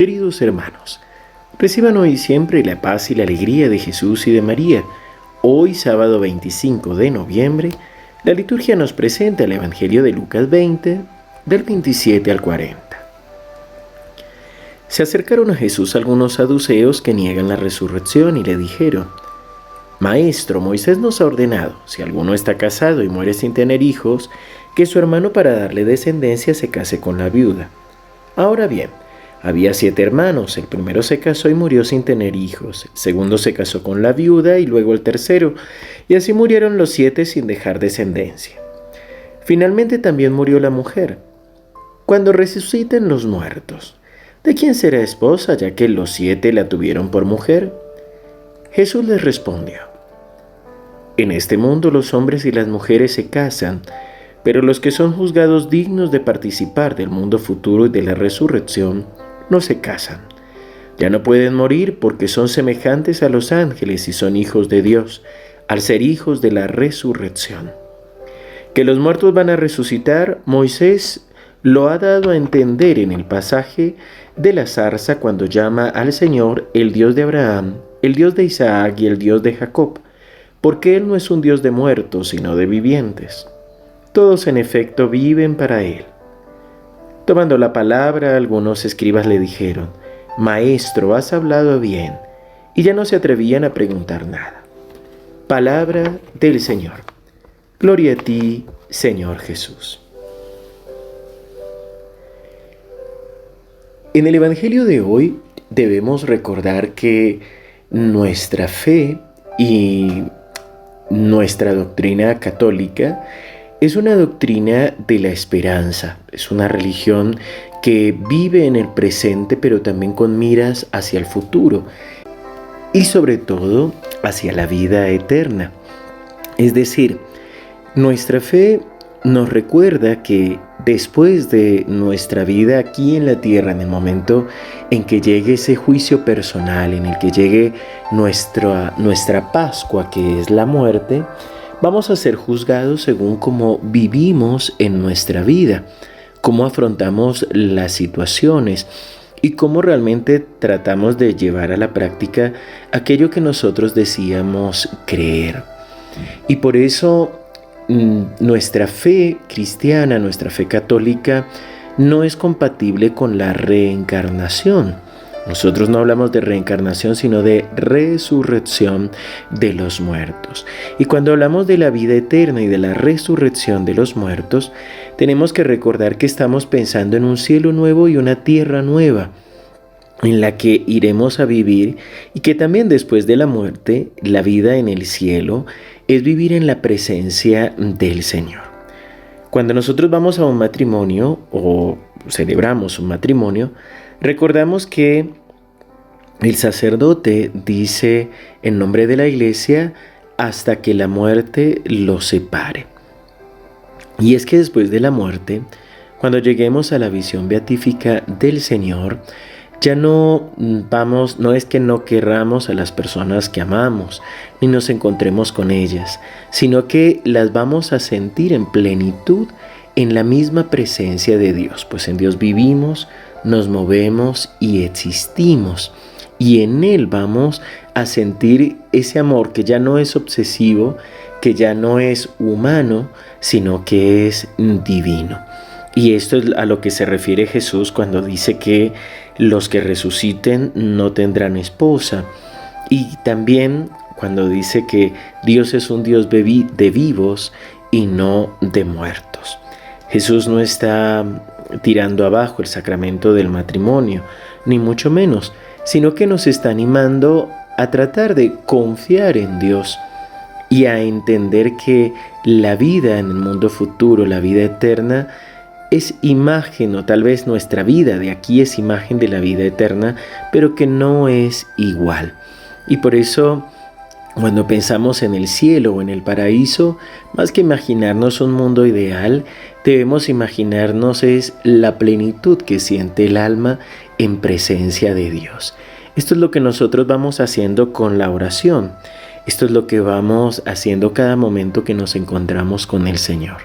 Queridos hermanos, reciban hoy siempre la paz y la alegría de Jesús y de María. Hoy, sábado 25 de noviembre, la liturgia nos presenta el Evangelio de Lucas 20, del 27 al 40. Se acercaron a Jesús algunos saduceos que niegan la resurrección y le dijeron, Maestro, Moisés nos ha ordenado, si alguno está casado y muere sin tener hijos, que su hermano para darle descendencia se case con la viuda. Ahora bien, había siete hermanos, el primero se casó y murió sin tener hijos, el segundo se casó con la viuda y luego el tercero, y así murieron los siete sin dejar descendencia. Finalmente también murió la mujer. Cuando resuciten los muertos, ¿de quién será esposa ya que los siete la tuvieron por mujer? Jesús les respondió, En este mundo los hombres y las mujeres se casan, pero los que son juzgados dignos de participar del mundo futuro y de la resurrección, no se casan. Ya no pueden morir porque son semejantes a los ángeles y son hijos de Dios, al ser hijos de la resurrección. Que los muertos van a resucitar, Moisés lo ha dado a entender en el pasaje de la zarza cuando llama al Señor el Dios de Abraham, el Dios de Isaac y el Dios de Jacob, porque Él no es un Dios de muertos, sino de vivientes. Todos en efecto viven para Él. Tomando la palabra, algunos escribas le dijeron, Maestro, has hablado bien, y ya no se atrevían a preguntar nada. Palabra del Señor. Gloria a ti, Señor Jesús. En el Evangelio de hoy debemos recordar que nuestra fe y nuestra doctrina católica es una doctrina de la esperanza, es una religión que vive en el presente pero también con miras hacia el futuro y sobre todo hacia la vida eterna. Es decir, nuestra fe nos recuerda que después de nuestra vida aquí en la tierra, en el momento en que llegue ese juicio personal, en el que llegue nuestra, nuestra Pascua, que es la muerte, vamos a ser juzgados según cómo vivimos en nuestra vida, cómo afrontamos las situaciones y cómo realmente tratamos de llevar a la práctica aquello que nosotros decíamos creer. Y por eso mm, nuestra fe cristiana, nuestra fe católica, no es compatible con la reencarnación. Nosotros no hablamos de reencarnación, sino de resurrección de los muertos. Y cuando hablamos de la vida eterna y de la resurrección de los muertos, tenemos que recordar que estamos pensando en un cielo nuevo y una tierra nueva en la que iremos a vivir y que también después de la muerte, la vida en el cielo es vivir en la presencia del Señor. Cuando nosotros vamos a un matrimonio o celebramos un matrimonio, Recordamos que el sacerdote dice en nombre de la iglesia hasta que la muerte lo separe. Y es que después de la muerte, cuando lleguemos a la visión beatífica del Señor, ya no vamos, no es que no querramos a las personas que amamos, ni nos encontremos con ellas, sino que las vamos a sentir en plenitud en la misma presencia de Dios, pues en Dios vivimos, nos movemos y existimos. Y en Él vamos a sentir ese amor que ya no es obsesivo, que ya no es humano, sino que es divino. Y esto es a lo que se refiere Jesús cuando dice que los que resuciten no tendrán esposa. Y también cuando dice que Dios es un Dios de vivos y no de muertos. Jesús no está tirando abajo el sacramento del matrimonio, ni mucho menos, sino que nos está animando a tratar de confiar en Dios y a entender que la vida en el mundo futuro, la vida eterna, es imagen o tal vez nuestra vida de aquí es imagen de la vida eterna, pero que no es igual. Y por eso cuando pensamos en el cielo o en el paraíso, más que imaginarnos un mundo ideal, debemos imaginarnos es la plenitud que siente el alma en presencia de Dios. Esto es lo que nosotros vamos haciendo con la oración. Esto es lo que vamos haciendo cada momento que nos encontramos con el Señor.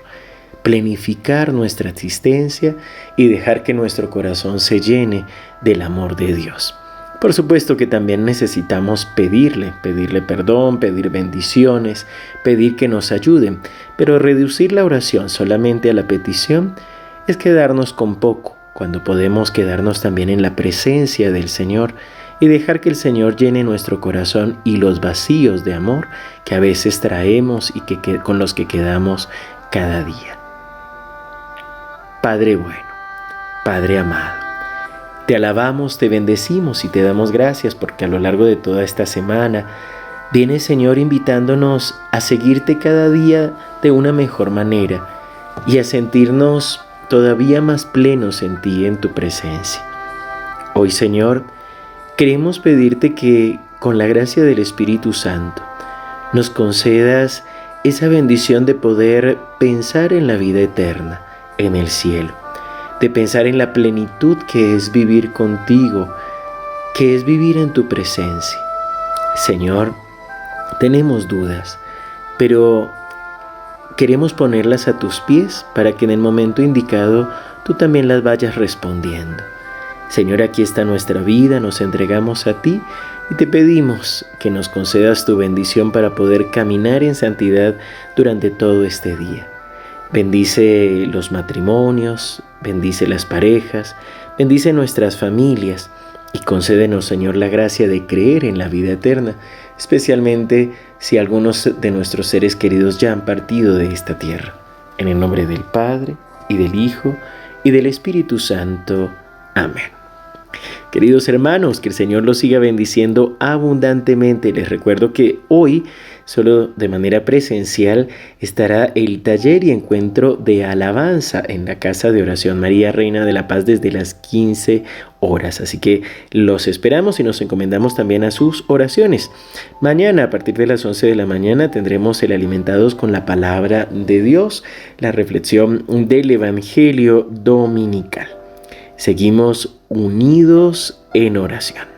plenificar nuestra existencia y dejar que nuestro corazón se llene del amor de Dios. Por supuesto que también necesitamos pedirle, pedirle perdón, pedir bendiciones, pedir que nos ayuden, pero reducir la oración solamente a la petición es quedarnos con poco, cuando podemos quedarnos también en la presencia del Señor y dejar que el Señor llene nuestro corazón y los vacíos de amor que a veces traemos y que, con los que quedamos cada día. Padre bueno, Padre amado, te alabamos, te bendecimos y te damos gracias porque a lo largo de toda esta semana viene Señor invitándonos a seguirte cada día de una mejor manera y a sentirnos todavía más plenos en ti, en tu presencia. Hoy Señor, queremos pedirte que con la gracia del Espíritu Santo nos concedas esa bendición de poder pensar en la vida eterna, en el cielo de pensar en la plenitud que es vivir contigo, que es vivir en tu presencia. Señor, tenemos dudas, pero queremos ponerlas a tus pies para que en el momento indicado tú también las vayas respondiendo. Señor, aquí está nuestra vida, nos entregamos a ti y te pedimos que nos concedas tu bendición para poder caminar en santidad durante todo este día. Bendice los matrimonios, bendice las parejas, bendice nuestras familias y concédenos, Señor, la gracia de creer en la vida eterna, especialmente si algunos de nuestros seres queridos ya han partido de esta tierra. En el nombre del Padre, y del Hijo, y del Espíritu Santo. Amén. Queridos hermanos, que el Señor los siga bendiciendo abundantemente. Les recuerdo que hoy Solo de manera presencial estará el taller y encuentro de alabanza en la Casa de Oración María Reina de la Paz desde las 15 horas. Así que los esperamos y nos encomendamos también a sus oraciones. Mañana a partir de las 11 de la mañana tendremos el Alimentados con la Palabra de Dios, la reflexión del Evangelio Dominical. Seguimos unidos en oración.